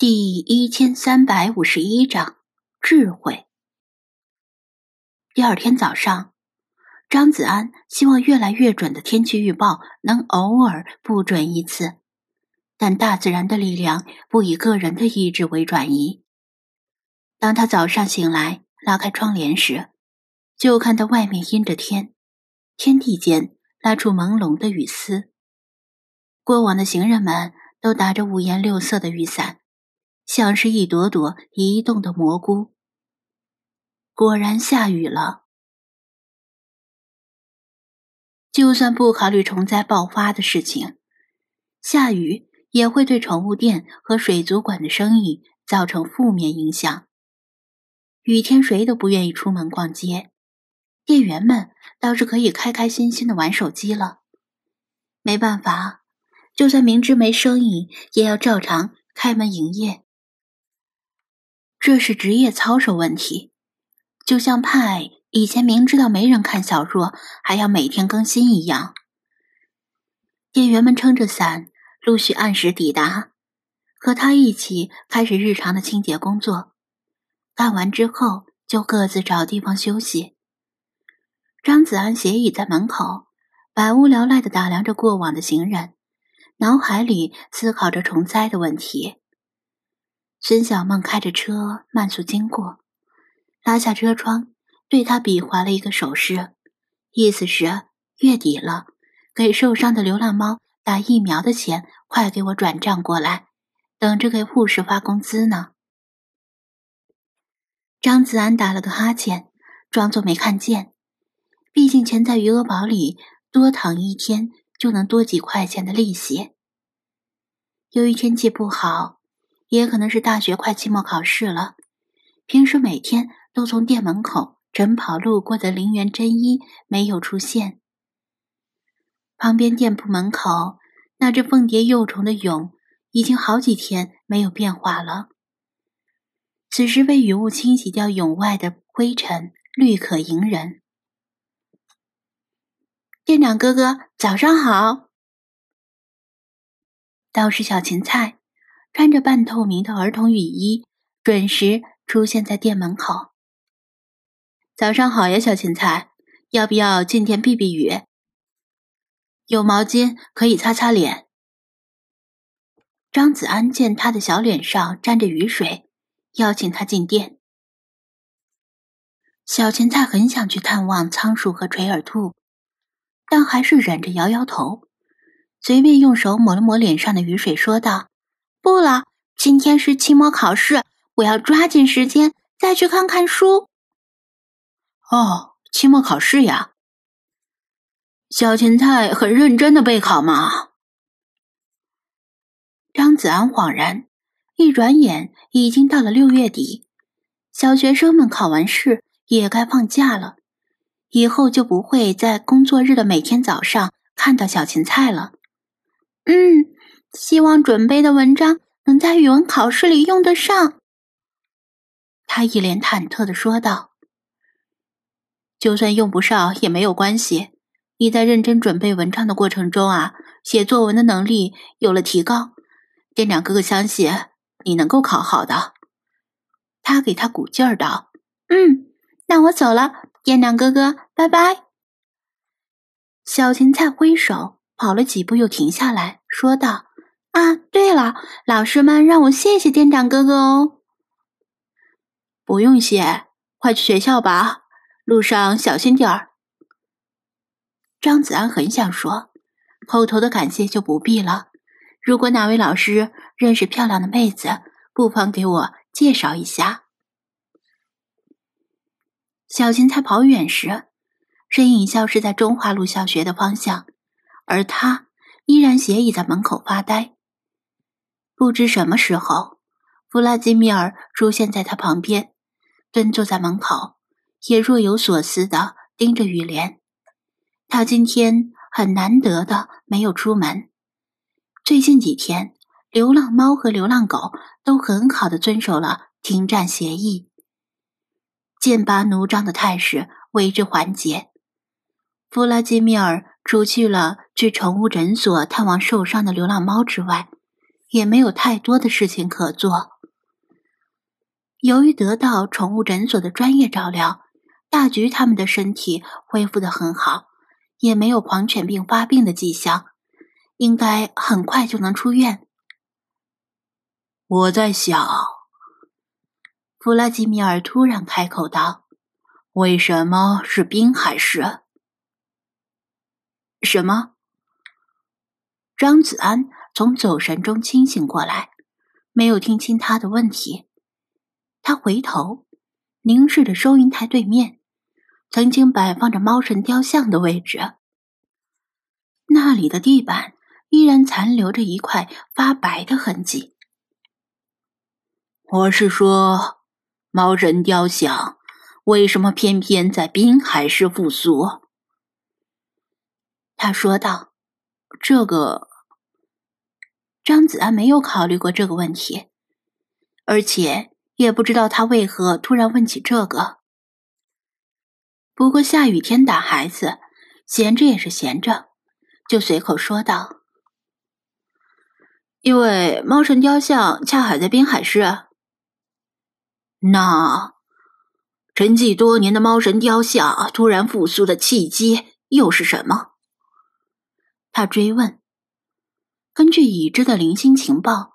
第一千三百五十一章智慧。第二天早上，张子安希望越来越准的天气预报能偶尔不准一次，但大自然的力量不以个人的意志为转移。当他早上醒来，拉开窗帘时，就看到外面阴着天，天地间拉出朦胧的雨丝。过往的行人们都打着五颜六色的雨伞。像是一朵朵移动的蘑菇。果然下雨了。就算不考虑虫灾爆发的事情，下雨也会对宠物店和水族馆的生意造成负面影响。雨天谁都不愿意出门逛街，店员们倒是可以开开心心的玩手机了。没办法，就算明知没生意，也要照常开门营业。这是职业操守问题，就像派以前明知道没人看小说，还要每天更新一样。店员们撑着伞，陆续按时抵达，和他一起开始日常的清洁工作。干完之后，就各自找地方休息。张子安斜倚在门口，百无聊赖的打量着过往的行人，脑海里思考着虫灾的问题。孙小梦开着车慢速经过，拉下车窗，对他比划了一个手势，意思是月底了，给受伤的流浪猫打疫苗的钱快给我转账过来，等着给护士发工资呢。张子安打了个哈欠，装作没看见，毕竟钱在余额宝里多躺一天就能多几块钱的利息。由于天气不好。也可能是大学快期末考试了，平时每天都从店门口晨跑路过的林园真一没有出现。旁边店铺门口那只凤蝶幼虫的蛹已经好几天没有变化了。此时被雨雾清洗掉蛹外的灰尘，绿可迎人。店长哥哥，早上好。倒是小芹菜。穿着半透明的儿童雨衣，准时出现在店门口。早上好呀，小芹菜，要不要进店避避雨？有毛巾可以擦擦脸。张子安见他的小脸上沾着雨水，邀请他进店。小芹菜很想去探望仓鼠和垂耳兔，但还是忍着摇摇头，随便用手抹了抹脸上的雨水，说道。不了，今天是期末考试，我要抓紧时间再去看看书。哦，期末考试呀，小芹菜很认真的备考吗？张子安恍然，一转眼已经到了六月底，小学生们考完试也该放假了，以后就不会在工作日的每天早上看到小芹菜了。嗯。希望准备的文章能在语文考试里用得上。他一脸忐忑的说道：“就算用不上也没有关系，你在认真准备文章的过程中啊，写作文的能力有了提高。店长哥哥相信你能够考好的。”他给他鼓劲儿道：“嗯，那我走了，店长哥哥，拜拜。”小芹菜挥手跑了几步，又停下来说道。啊，对了，老师们让我谢谢店长哥哥哦。不用谢，快去学校吧，路上小心点儿。张子安很想说，口头的感谢就不必了。如果哪位老师认识漂亮的妹子，不妨给我介绍一下。小芹菜跑远时，身影消失在中华路小学的方向，而他依然斜倚在门口发呆。不知什么时候，弗拉基米尔出现在他旁边，蹲坐在门口，也若有所思的盯着雨帘。他今天很难得的没有出门。最近几天，流浪猫和流浪狗都很好的遵守了停战协议，剑拔弩张的态势为之缓解。弗拉基米尔除去了去宠物诊所探望受伤的流浪猫之外，也没有太多的事情可做。由于得到宠物诊所的专业照料，大橘他们的身体恢复的很好，也没有狂犬病发病的迹象，应该很快就能出院。我在想，弗拉基米尔突然开口道：“为什么是滨海市？”什么？张子安从走神中清醒过来，没有听清他的问题。他回头凝视着收银台对面，曾经摆放着猫神雕像的位置。那里的地板依然残留着一块发白的痕迹。我是说，猫神雕像为什么偏偏在滨海市复苏？他说道：“这个。”张子安没有考虑过这个问题，而且。也不知道他为何突然问起这个。不过下雨天打孩子，闲着也是闲着，就随口说道：“因为猫神雕像恰好在滨海市。”那沉寂多年的猫神雕像突然复苏的契机又是什么？他追问。根据已知的零星情报。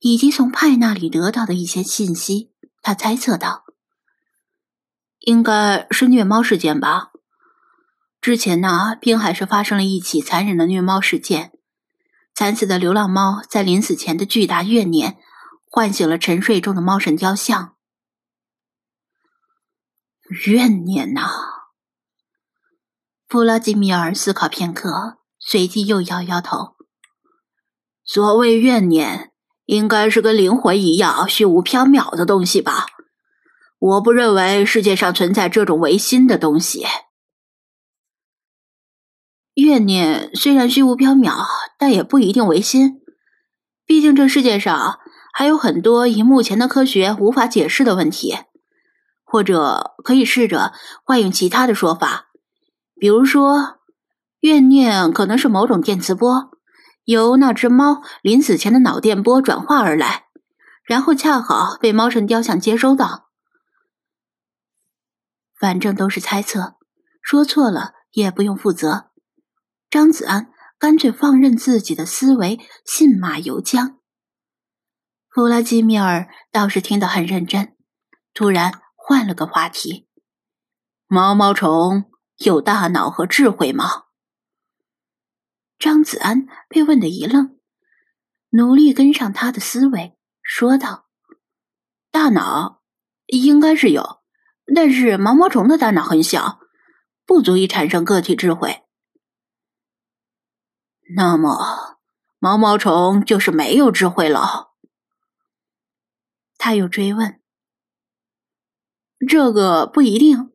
以及从派那里得到的一些信息，他猜测道：“应该是虐猫事件吧。之前呢，滨海市发生了一起残忍的虐猫事件，惨死的流浪猫在临死前的巨大怨念，唤醒了沉睡中的猫神雕像。怨念呐！”弗拉基米尔思考片刻，随即又摇摇头：“所谓怨念。”应该是跟灵魂一样虚无缥缈的东西吧？我不认为世界上存在这种唯心的东西。怨念虽然虚无缥缈，但也不一定唯心。毕竟这世界上还有很多以目前的科学无法解释的问题。或者可以试着换用其他的说法，比如说，怨念可能是某种电磁波。由那只猫临死前的脑电波转化而来，然后恰好被猫神雕像接收到。反正都是猜测，说错了也不用负责。张子安干脆放任自己的思维信马由缰。弗拉基米尔倒是听得很认真，突然换了个话题：“毛毛虫有大脑和智慧吗？”张子安被问得一愣，努力跟上他的思维，说道：“大脑应该是有，但是毛毛虫的大脑很小，不足以产生个体智慧。那么，毛毛虫就是没有智慧了？”他又追问：“这个不一定。”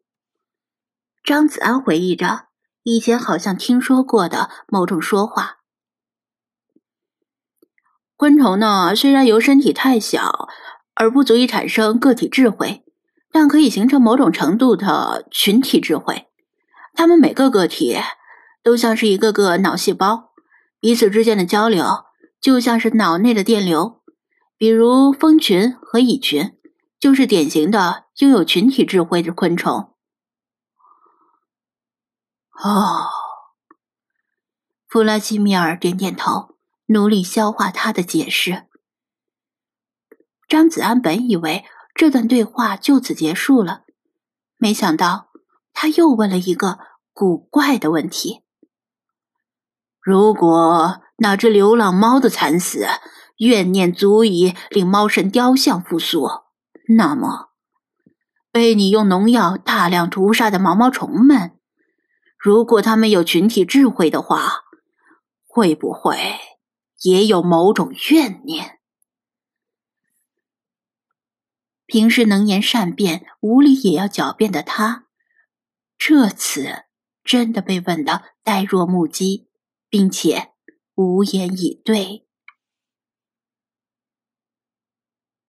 张子安回忆着。以前好像听说过的某种说话。昆虫呢，虽然由身体太小而不足以产生个体智慧，但可以形成某种程度的群体智慧。它们每个个体都像是一个个脑细胞，彼此之间的交流就像是脑内的电流。比如蜂群和蚁群，就是典型的拥有群体智慧的昆虫。哦，弗拉基米尔点点头，努力消化他的解释。张子安本以为这段对话就此结束了，没想到他又问了一个古怪的问题：如果那只流浪猫的惨死怨念足以令猫神雕像复苏，那么被你用农药大量屠杀的毛毛虫们？如果他们有群体智慧的话，会不会也有某种怨念？平时能言善辩、无理也要狡辩的他，这次真的被问得呆若木鸡，并且无言以对。